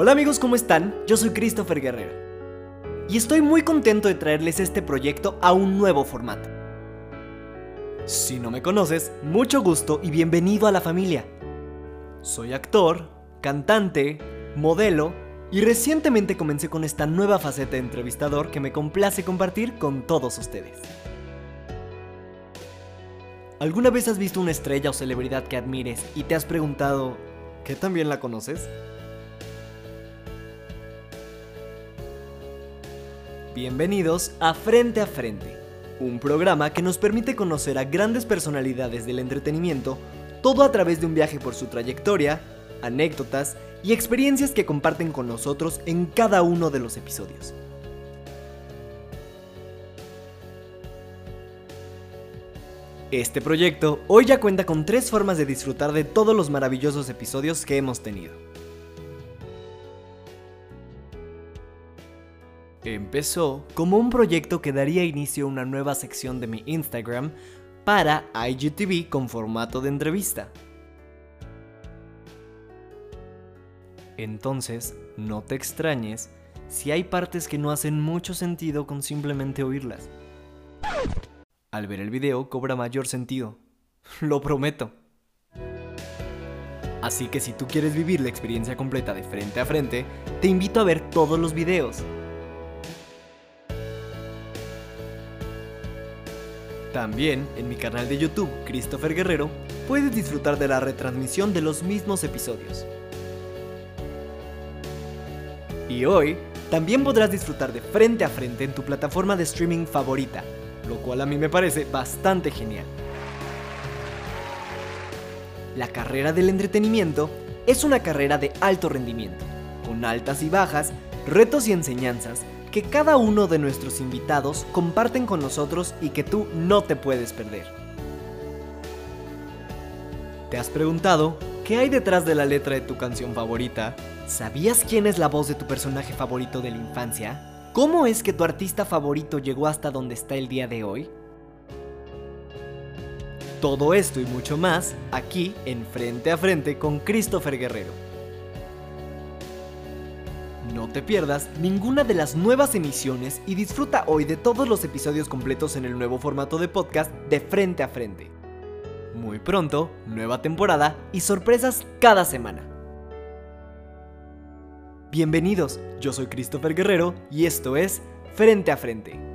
Hola amigos, ¿cómo están? Yo soy Christopher Guerrero. Y estoy muy contento de traerles este proyecto a un nuevo formato. Si no me conoces, mucho gusto y bienvenido a la familia. Soy actor, cantante, modelo y recientemente comencé con esta nueva faceta de entrevistador que me complace compartir con todos ustedes. ¿Alguna vez has visto una estrella o celebridad que admires y te has preguntado, ¿qué también la conoces? Bienvenidos a Frente a Frente, un programa que nos permite conocer a grandes personalidades del entretenimiento, todo a través de un viaje por su trayectoria, anécdotas y experiencias que comparten con nosotros en cada uno de los episodios. Este proyecto hoy ya cuenta con tres formas de disfrutar de todos los maravillosos episodios que hemos tenido. Empezó como un proyecto que daría inicio a una nueva sección de mi Instagram para IGTV con formato de entrevista. Entonces, no te extrañes si hay partes que no hacen mucho sentido con simplemente oírlas. Al ver el video cobra mayor sentido, lo prometo. Así que si tú quieres vivir la experiencia completa de frente a frente, te invito a ver todos los videos. También en mi canal de YouTube, Christopher Guerrero, puedes disfrutar de la retransmisión de los mismos episodios. Y hoy, también podrás disfrutar de frente a frente en tu plataforma de streaming favorita, lo cual a mí me parece bastante genial. La carrera del entretenimiento es una carrera de alto rendimiento, con altas y bajas, retos y enseñanzas que cada uno de nuestros invitados comparten con nosotros y que tú no te puedes perder. ¿Te has preguntado qué hay detrás de la letra de tu canción favorita? ¿Sabías quién es la voz de tu personaje favorito de la infancia? ¿Cómo es que tu artista favorito llegó hasta donde está el día de hoy? Todo esto y mucho más aquí en Frente a Frente con Christopher Guerrero. No te pierdas ninguna de las nuevas emisiones y disfruta hoy de todos los episodios completos en el nuevo formato de podcast de Frente a Frente. Muy pronto, nueva temporada y sorpresas cada semana. Bienvenidos, yo soy Christopher Guerrero y esto es Frente a Frente.